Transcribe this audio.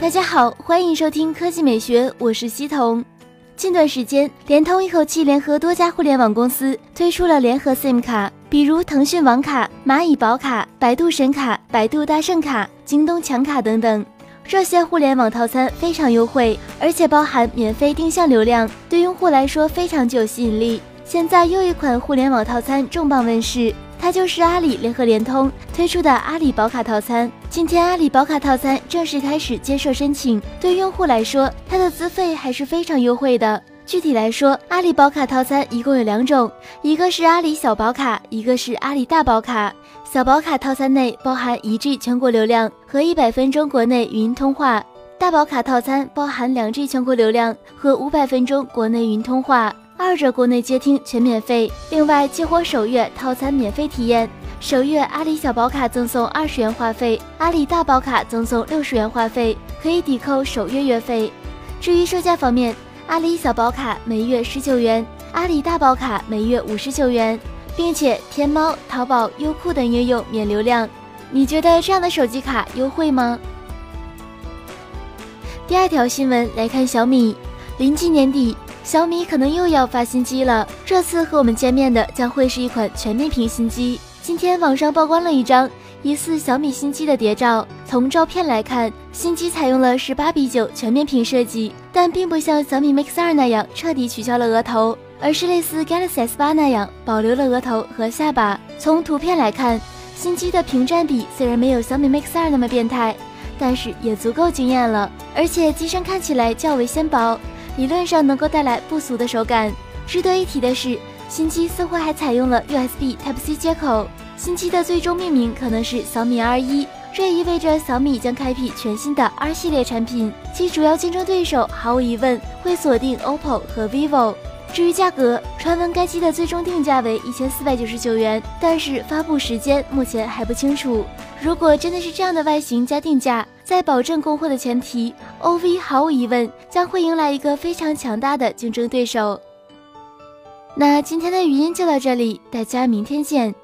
大家好，欢迎收听科技美学，我是西彤。近段时间，联通一口气联合多家互联网公司推出了联合 SIM 卡，比如腾讯网卡、蚂蚁宝卡、百度神卡、百度大圣卡、京东强卡等等。这些互联网套餐非常优惠，而且包含免费定向流量，对用户来说非常具有吸引力。现在又一款互联网套餐重磅问世。它就是阿里联合联通推出的阿里宝卡套餐。今天，阿里宝卡套餐正式开始接受申请。对用户来说，它的资费还是非常优惠的。具体来说，阿里宝卡套餐一共有两种，一个是阿里小宝卡，一个是阿里大宝卡。小宝卡套餐内包含一 G 全国流量和一百分钟国内语音通话，大宝卡套餐包含两 G 全国流量和五百分钟国内语音通话。二者国内接听全免费，另外激活首月套餐免费体验，首月阿里小宝卡赠送二十元话费，阿里大宝卡赠送六十元话费，可以抵扣首月月费。至于售价方面，阿里小宝卡每月十九元，阿里大宝卡每月五十九元，并且天猫、淘宝、优酷等应用免流量。你觉得这样的手机卡优惠吗？第二条新闻来看小米，临近年底。小米可能又要发新机了，这次和我们见面的将会是一款全面屏新机。今天网上曝光了一张疑似小米新机的谍照，从照片来看，新机采用了十八比九全面屏设计，但并不像小米 Mix 二那样彻底取消了额头，而是类似 Galaxy S 八那样保留了额头和下巴。从图片来看，新机的屏占比虽然没有小米 Mix 二那么变态，但是也足够惊艳了，而且机身看起来较为纤薄。理论上能够带来不俗的手感。值得一提的是，新机似乎还采用了 USB Type C 接口。新机的最终命名可能是小米 R 一，这意味着小米将开辟全新的 R 系列产品，其主要竞争对手毫无疑问会锁定 OPPO 和 vivo。至于价格，传闻该机的最终定价为一千四百九十九元，但是发布时间目前还不清楚。如果真的是这样的外形加定价，在保证供货的前提，OV 毫无疑问将会迎来一个非常强大的竞争对手。那今天的语音就到这里，大家明天见。